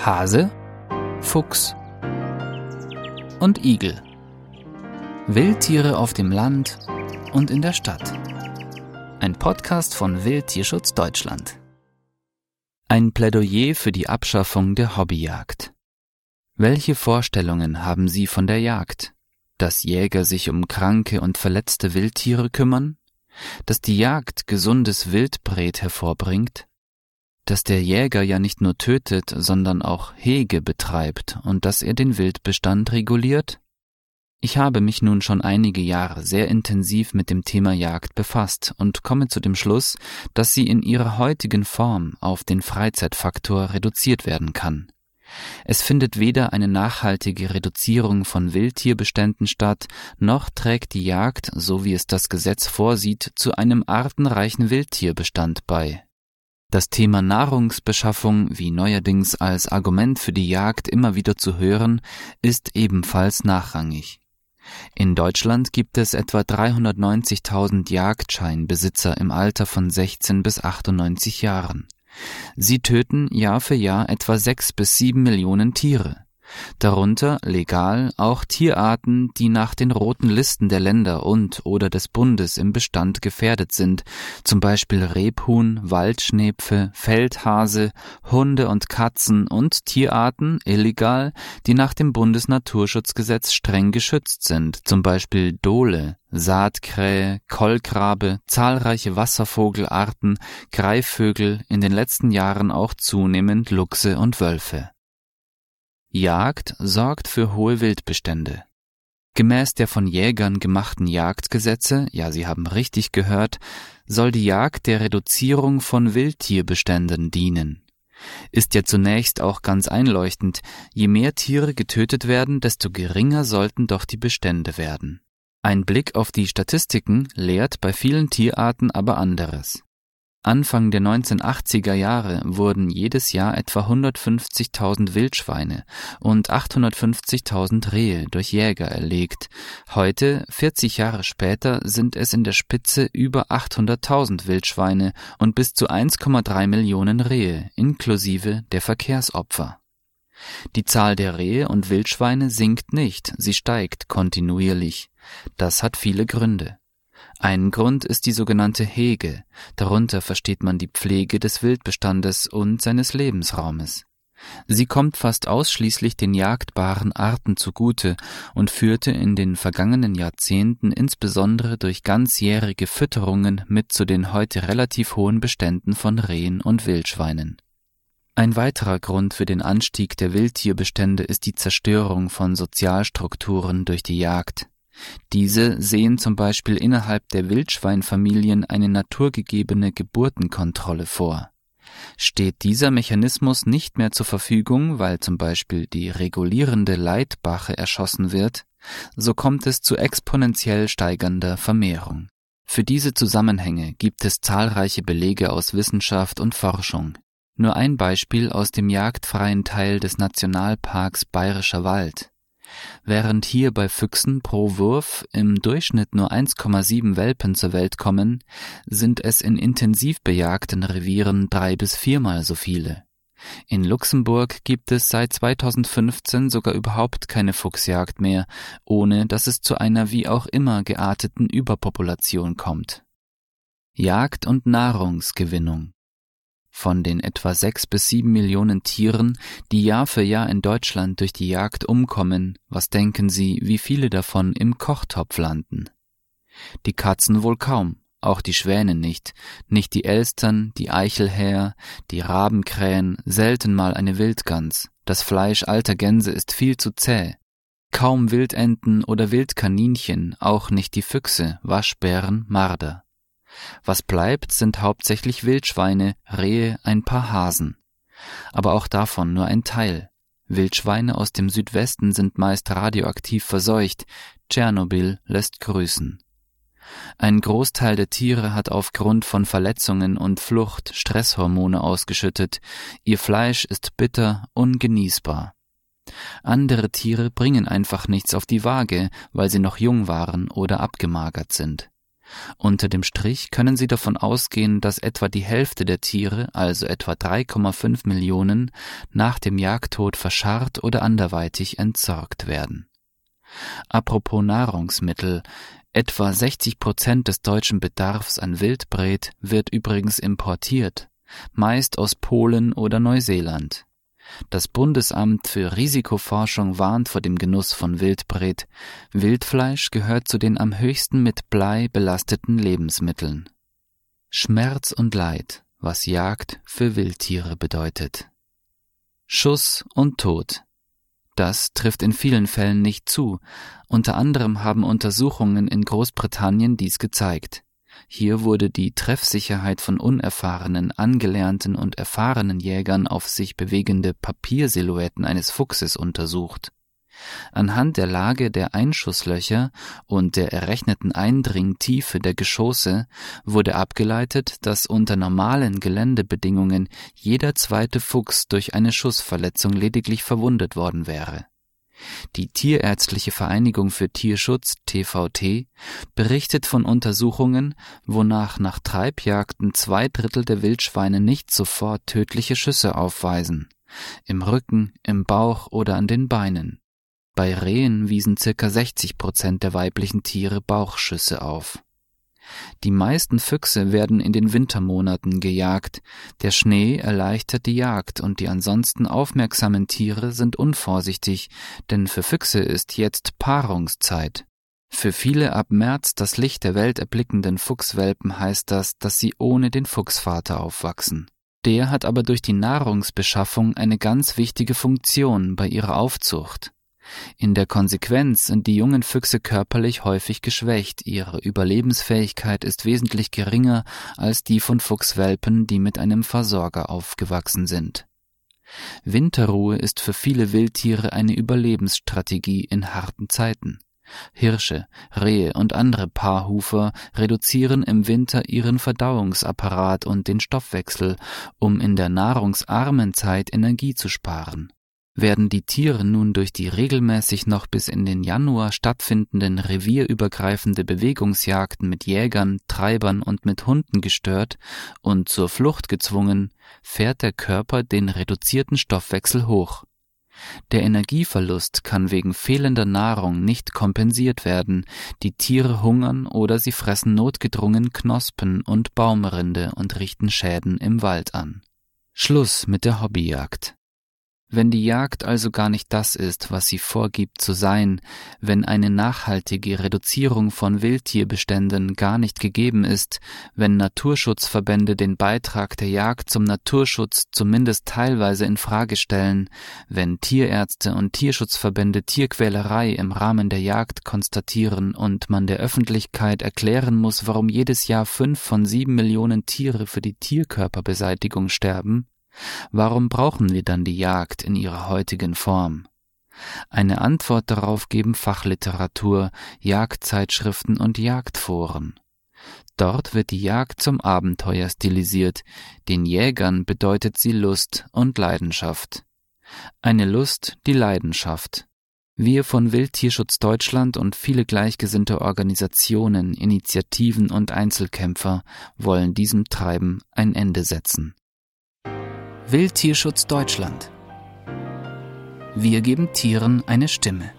Hase, Fuchs und Igel. Wildtiere auf dem Land und in der Stadt. Ein Podcast von Wildtierschutz Deutschland. Ein Plädoyer für die Abschaffung der Hobbyjagd. Welche Vorstellungen haben Sie von der Jagd? Dass Jäger sich um kranke und verletzte Wildtiere kümmern? Dass die Jagd gesundes Wildbret hervorbringt? Dass der Jäger ja nicht nur tötet, sondern auch Hege betreibt und dass er den Wildbestand reguliert? Ich habe mich nun schon einige Jahre sehr intensiv mit dem Thema Jagd befasst und komme zu dem Schluss, dass sie in ihrer heutigen Form auf den Freizeitfaktor reduziert werden kann. Es findet weder eine nachhaltige Reduzierung von Wildtierbeständen statt, noch trägt die Jagd, so wie es das Gesetz vorsieht, zu einem artenreichen Wildtierbestand bei. Das Thema Nahrungsbeschaffung, wie neuerdings als Argument für die Jagd immer wieder zu hören, ist ebenfalls nachrangig. In Deutschland gibt es etwa 390.000 Jagdscheinbesitzer im Alter von 16 bis 98 Jahren. Sie töten Jahr für Jahr etwa sechs bis sieben Millionen Tiere darunter legal auch Tierarten, die nach den roten Listen der Länder und oder des Bundes im Bestand gefährdet sind, zum Beispiel Rebhuhn, Waldschnepfe, Feldhase, Hunde und Katzen und Tierarten illegal, die nach dem Bundesnaturschutzgesetz streng geschützt sind, zum Beispiel Dole, Saatkrähe, Kolkrabe, zahlreiche Wasservogelarten, Greifvögel, in den letzten Jahren auch zunehmend Luchse und Wölfe. Jagd sorgt für hohe Wildbestände. Gemäß der von Jägern gemachten Jagdgesetze, ja, Sie haben richtig gehört, soll die Jagd der Reduzierung von Wildtierbeständen dienen. Ist ja zunächst auch ganz einleuchtend, je mehr Tiere getötet werden, desto geringer sollten doch die Bestände werden. Ein Blick auf die Statistiken lehrt bei vielen Tierarten aber anderes. Anfang der 1980er Jahre wurden jedes Jahr etwa 150.000 Wildschweine und 850.000 Rehe durch Jäger erlegt. Heute, 40 Jahre später, sind es in der Spitze über 800.000 Wildschweine und bis zu 1,3 Millionen Rehe, inklusive der Verkehrsopfer. Die Zahl der Rehe und Wildschweine sinkt nicht, sie steigt kontinuierlich. Das hat viele Gründe. Ein Grund ist die sogenannte Hege, darunter versteht man die Pflege des Wildbestandes und seines Lebensraumes. Sie kommt fast ausschließlich den jagdbaren Arten zugute und führte in den vergangenen Jahrzehnten insbesondere durch ganzjährige Fütterungen mit zu den heute relativ hohen Beständen von Rehen und Wildschweinen. Ein weiterer Grund für den Anstieg der Wildtierbestände ist die Zerstörung von Sozialstrukturen durch die Jagd. Diese sehen zum Beispiel innerhalb der Wildschweinfamilien eine naturgegebene Geburtenkontrolle vor. Steht dieser Mechanismus nicht mehr zur Verfügung, weil zum Beispiel die regulierende Leitbache erschossen wird, so kommt es zu exponentiell steigernder Vermehrung. Für diese Zusammenhänge gibt es zahlreiche Belege aus Wissenschaft und Forschung. Nur ein Beispiel aus dem jagdfreien Teil des Nationalparks Bayerischer Wald. Während hier bei Füchsen pro Wurf im Durchschnitt nur 1,7 Welpen zur Welt kommen, sind es in intensiv bejagten Revieren drei bis viermal so viele. In Luxemburg gibt es seit 2015 sogar überhaupt keine Fuchsjagd mehr, ohne dass es zu einer wie auch immer gearteten Überpopulation kommt. Jagd und Nahrungsgewinnung von den etwa sechs bis sieben Millionen Tieren, die Jahr für Jahr in Deutschland durch die Jagd umkommen, was denken Sie, wie viele davon im Kochtopf landen? Die Katzen wohl kaum, auch die Schwäne nicht, nicht die Elstern, die Eichelhäher, die Rabenkrähen, selten mal eine Wildgans. Das Fleisch alter Gänse ist viel zu zäh. Kaum Wildenten oder Wildkaninchen, auch nicht die Füchse, Waschbären, Marder. Was bleibt, sind hauptsächlich Wildschweine, Rehe, ein paar Hasen. Aber auch davon nur ein Teil. Wildschweine aus dem Südwesten sind meist radioaktiv verseucht, Tschernobyl lässt grüßen. Ein Großteil der Tiere hat aufgrund von Verletzungen und Flucht Stresshormone ausgeschüttet, ihr Fleisch ist bitter, ungenießbar. Andere Tiere bringen einfach nichts auf die Waage, weil sie noch jung waren oder abgemagert sind. Unter dem Strich können Sie davon ausgehen, dass etwa die Hälfte der Tiere, also etwa 3,5 Millionen, nach dem Jagdtod verscharrt oder anderweitig entsorgt werden. Apropos Nahrungsmittel, etwa 60 Prozent des deutschen Bedarfs an Wildbret wird übrigens importiert, meist aus Polen oder Neuseeland. Das Bundesamt für Risikoforschung warnt vor dem Genuss von Wildbret. Wildfleisch gehört zu den am höchsten mit Blei belasteten Lebensmitteln. Schmerz und Leid, was Jagd für Wildtiere bedeutet. Schuss und Tod. Das trifft in vielen Fällen nicht zu. Unter anderem haben Untersuchungen in Großbritannien dies gezeigt. Hier wurde die Treffsicherheit von unerfahrenen, angelernten und erfahrenen Jägern auf sich bewegende Papiersilhouetten eines Fuchses untersucht. Anhand der Lage der Einschusslöcher und der errechneten Eindringtiefe der Geschosse wurde abgeleitet, dass unter normalen Geländebedingungen jeder zweite Fuchs durch eine Schussverletzung lediglich verwundet worden wäre die Tierärztliche Vereinigung für Tierschutz TVT berichtet von Untersuchungen, wonach nach Treibjagden zwei Drittel der Wildschweine nicht sofort tödliche Schüsse aufweisen, im Rücken, im Bauch oder an den Beinen. Bei Rehen wiesen circa 60 Prozent der weiblichen Tiere Bauchschüsse auf die meisten Füchse werden in den Wintermonaten gejagt. Der Schnee erleichtert die Jagd und die ansonsten aufmerksamen Tiere sind unvorsichtig, denn für Füchse ist jetzt Paarungszeit. Für viele ab März das Licht der Welt erblickenden Fuchswelpen heißt das, dass sie ohne den Fuchsvater aufwachsen. Der hat aber durch die Nahrungsbeschaffung eine ganz wichtige Funktion bei ihrer Aufzucht. In der Konsequenz sind die jungen Füchse körperlich häufig geschwächt, ihre Überlebensfähigkeit ist wesentlich geringer als die von Fuchswelpen, die mit einem Versorger aufgewachsen sind. Winterruhe ist für viele Wildtiere eine Überlebensstrategie in harten Zeiten. Hirsche, Rehe und andere Paarhufer reduzieren im Winter ihren Verdauungsapparat und den Stoffwechsel, um in der nahrungsarmen Zeit Energie zu sparen. Werden die Tiere nun durch die regelmäßig noch bis in den Januar stattfindenden revierübergreifende Bewegungsjagden mit Jägern, Treibern und mit Hunden gestört und zur Flucht gezwungen, fährt der Körper den reduzierten Stoffwechsel hoch. Der Energieverlust kann wegen fehlender Nahrung nicht kompensiert werden, die Tiere hungern oder sie fressen notgedrungen Knospen und Baumrinde und richten Schäden im Wald an. Schluss mit der Hobbyjagd. Wenn die Jagd also gar nicht das ist, was sie vorgibt zu sein, wenn eine nachhaltige Reduzierung von Wildtierbeständen gar nicht gegeben ist, wenn Naturschutzverbände den Beitrag der Jagd zum Naturschutz zumindest teilweise in Frage stellen, wenn Tierärzte und Tierschutzverbände Tierquälerei im Rahmen der Jagd konstatieren und man der Öffentlichkeit erklären muss, warum jedes Jahr fünf von sieben Millionen Tiere für die Tierkörperbeseitigung sterben, Warum brauchen wir dann die Jagd in ihrer heutigen Form? Eine Antwort darauf geben Fachliteratur, Jagdzeitschriften und Jagdforen. Dort wird die Jagd zum Abenteuer stilisiert, den Jägern bedeutet sie Lust und Leidenschaft. Eine Lust, die Leidenschaft. Wir von Wildtierschutz Deutschland und viele gleichgesinnte Organisationen, Initiativen und Einzelkämpfer wollen diesem Treiben ein Ende setzen. Wildtierschutz Deutschland. Wir geben Tieren eine Stimme.